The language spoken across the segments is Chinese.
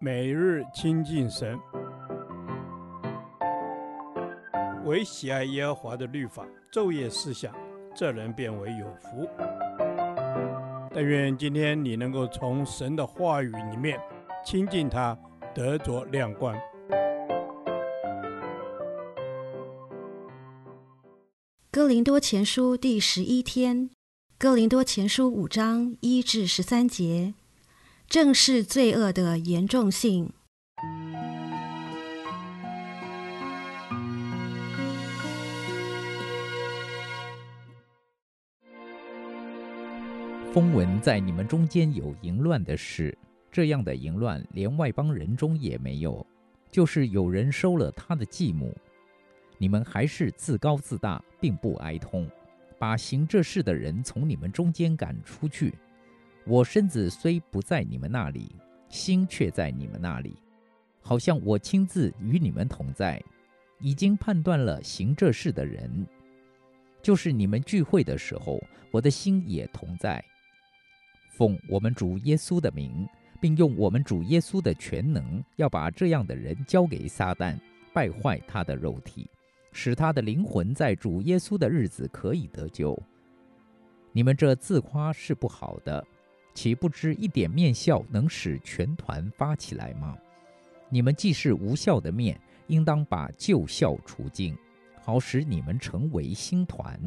每日亲近神，唯喜爱耶和华的律法，昼夜思想，这人便为有福。但愿今天你能够从神的话语里面亲近他，得着亮光。哥林多前书第十一天，哥林多前书五章一至十三节。正视罪恶的严重性。风闻在你们中间有淫乱的事，这样的淫乱连外邦人中也没有，就是有人收了他的继母。你们还是自高自大，并不哀痛，把行这事的人从你们中间赶出去。我身子虽不在你们那里，心却在你们那里，好像我亲自与你们同在，已经判断了行这事的人，就是你们聚会的时候，我的心也同在。奉我们主耶稣的名，并用我们主耶稣的全能，要把这样的人交给撒旦，败坏他的肉体，使他的灵魂在主耶稣的日子可以得救。你们这自夸是不好的。岂不知一点面笑能使全团发起来吗？你们既是无效的面，应当把旧酵除尽，好使你们成为新团。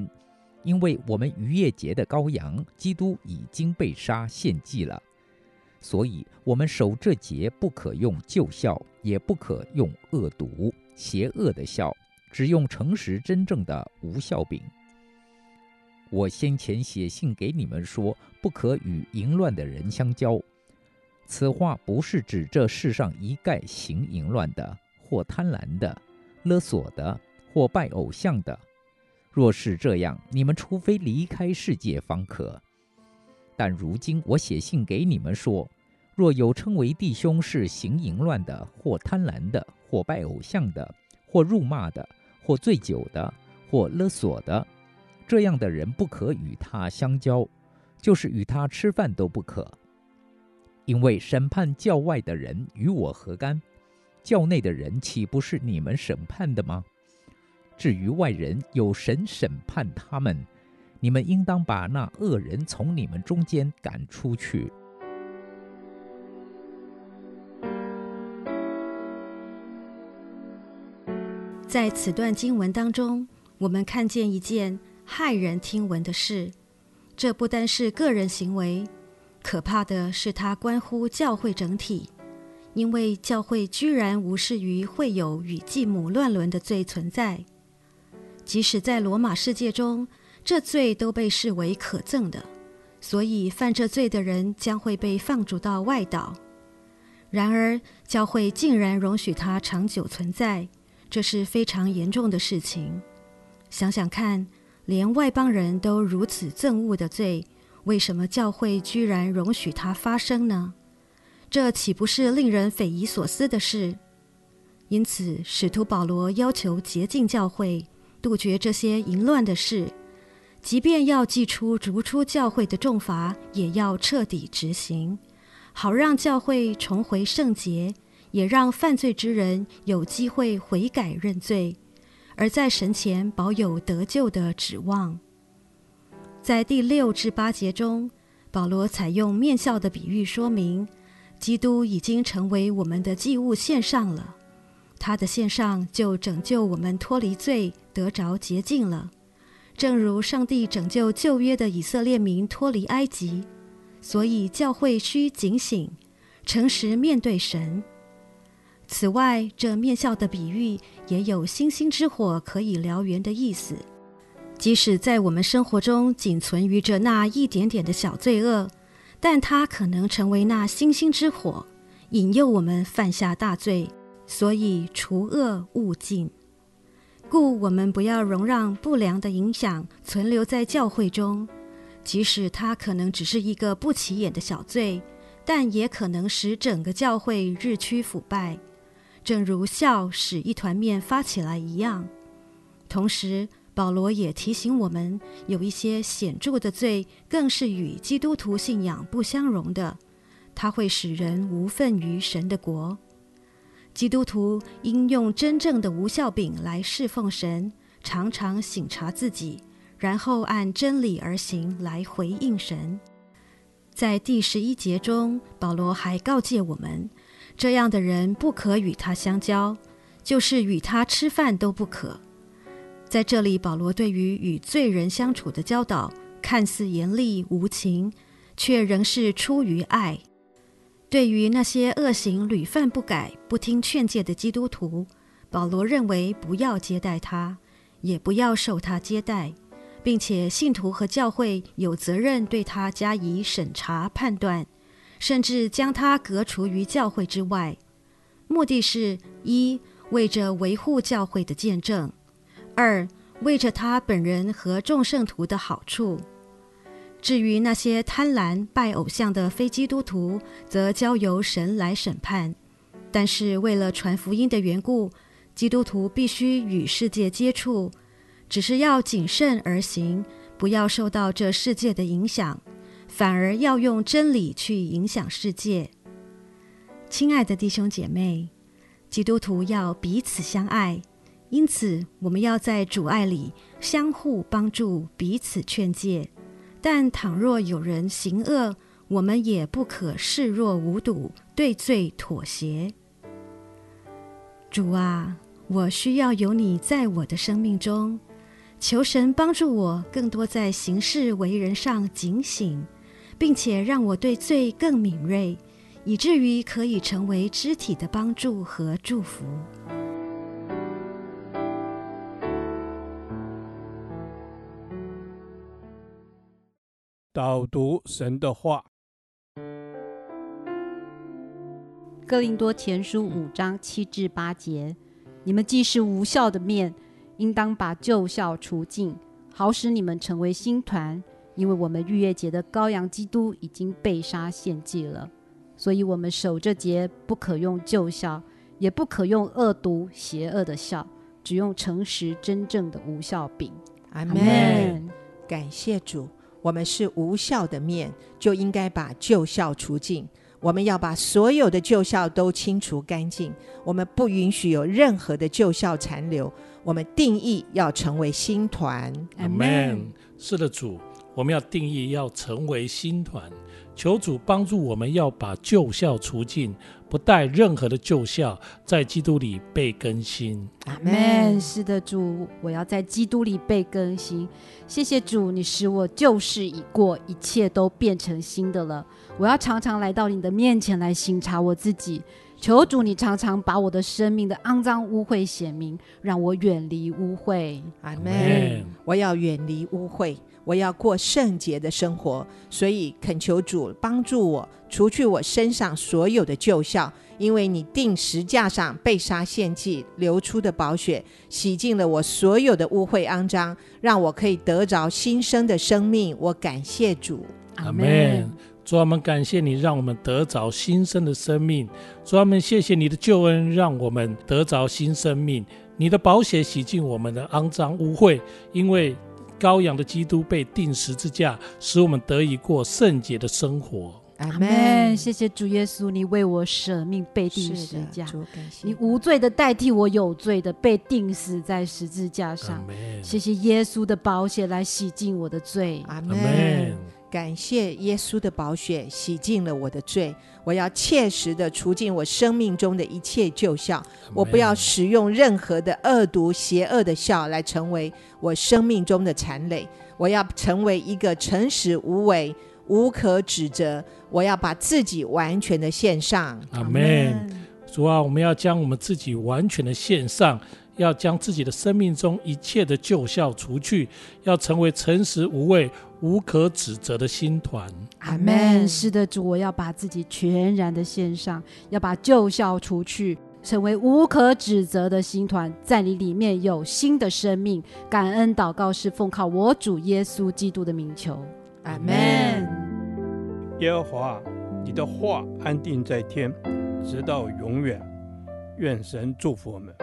因为我们逾越节的羔羊基督已经被杀献祭了，所以我们守这节不可用旧酵，也不可用恶毒邪恶的酵，只用诚实真正的无酵饼。我先前写信给你们说，不可与淫乱的人相交。此话不是指这世上一概行淫乱的，或贪婪的、勒索的，或拜偶像的。若是这样，你们除非离开世界方可。但如今我写信给你们说，若有称为弟兄是行淫乱的，或贪婪的，或拜偶像的，或辱骂的，或醉酒的，或勒索的。这样的人不可与他相交，就是与他吃饭都不可，因为审判教外的人与我何干？教内的人岂不是你们审判的吗？至于外人，有神审判他们，你们应当把那恶人从你们中间赶出去。在此段经文当中，我们看见一件。骇人听闻的事，这不单是个人行为，可怕的是它关乎教会整体，因为教会居然无视于会有与继母乱伦的罪存在，即使在罗马世界中，这罪都被视为可憎的，所以犯这罪的人将会被放逐到外岛。然而，教会竟然容许它长久存在，这是非常严重的事情。想想看。连外邦人都如此憎恶的罪，为什么教会居然容许它发生呢？这岂不是令人匪夷所思的事？因此，使徒保罗要求洁净教会，杜绝这些淫乱的事，即便要祭出逐出教会的重罚，也要彻底执行，好让教会重回圣洁，也让犯罪之人有机会悔改认罪。而在神前保有得救的指望。在第六至八节中，保罗采用面酵的比喻说明，基督已经成为我们的祭物献上了，他的献上就拯救我们脱离罪，得着洁净了。正如上帝拯救旧约的以色列民脱离埃及，所以教会需警醒，诚实面对神。此外，这面笑的比喻也有星星之火可以燎原的意思。即使在我们生活中仅存于着那一点点的小罪恶，但它可能成为那星星之火，引诱我们犯下大罪。所以，除恶务尽。故我们不要容让不良的影响存留在教会中，即使它可能只是一个不起眼的小罪，但也可能使整个教会日趋腐败。正如笑使一团面发起来一样，同时保罗也提醒我们，有一些显著的罪更是与基督徒信仰不相容的，它会使人无份于神的国。基督徒应用真正的无效饼来侍奉神，常常省察自己，然后按真理而行来回应神。在第十一节中，保罗还告诫我们，这样的人不可与他相交，就是与他吃饭都不可。在这里，保罗对于与罪人相处的教导，看似严厉无情，却仍是出于爱。对于那些恶行屡犯不改、不听劝诫的基督徒，保罗认为不要接待他，也不要受他接待，并且信徒和教会有责任对他加以审查判断，甚至将他革除于教会之外。目的是：一、为着维护教会的见证；二、为着他本人和众圣徒的好处。至于那些贪婪拜偶像的非基督徒，则交由神来审判。但是为了传福音的缘故，基督徒必须与世界接触，只是要谨慎而行，不要受到这世界的影响，反而要用真理去影响世界。亲爱的弟兄姐妹，基督徒要彼此相爱，因此我们要在主爱里相互帮助，彼此劝诫。但倘若有人行恶，我们也不可视若无睹，对罪妥协。主啊，我需要有你在我的生命中，求神帮助我更多在行事为人上警醒，并且让我对罪更敏锐，以至于可以成为肢体的帮助和祝福。导读神的话，《哥林多前书》五章七至八节：你们既是无效的面，应当把旧效除尽，好使你们成为新团。因为我们逾越节的羔羊基督已经被杀献祭了，所以我们守这节不可用旧酵，也不可用恶毒邪恶的酵，只用诚实真正的无效饼。阿门。感谢主。我们是无效的面，就应该把旧酵除尽。我们要把所有的旧酵都清除干净。我们不允许有任何的旧酵残留。我们定义要成为新团。阿门。是的，主，我们要定义要成为新团。求主帮助我们，要把旧校除尽，不带任何的旧校，在基督里被更新。阿门。是的，主，我要在基督里被更新。谢谢主，你使我旧事已过，一切都变成新的了。我要常常来到你的面前来省察我自己。求主，你常常把我的生命的肮脏污秽显明，让我远离污秽。阿门。我要远离污秽。我要过圣洁的生活，所以恳求主帮助我，除去我身上所有的旧酵，因为你定时架上被杀献祭流出的宝血，洗净了我所有的污秽肮脏，让我可以得着新生的生命。我感谢主，阿门。主啊，我们感谢你，让我们得着新生的生命。主啊，我们谢谢你的救恩，让我们得着新生命。你的宝血洗净我们的肮脏污秽，因为。羔羊的基督被钉十字架，使我们得以过圣洁的生活。阿门。谢谢主耶稣，你为我舍命被钉十字架，你无罪的代替我有罪的被钉死在十字架上。谢谢耶稣的宝血来洗净我的罪。阿门。感谢耶稣的宝血洗净了我的罪，我要切实的除尽我生命中的一切旧酵，我不要使用任何的恶毒邪恶的笑来成为我生命中的残累，我要成为一个诚实无伪、无可指责。我要把自己完全的献上。阿门。主啊，我们要将我们自己完全的献上。要将自己的生命中一切的旧酵除去，要成为诚实无畏、无可指责的新团。阿门。是的，主，我要把自己全然的献上，要把旧酵除去，成为无可指责的新团，在你里面有新的生命。感恩祷告是奉靠我主耶稣基督的名求。阿门。耶和华，你的话安定在天，直到永远。愿神祝福我们。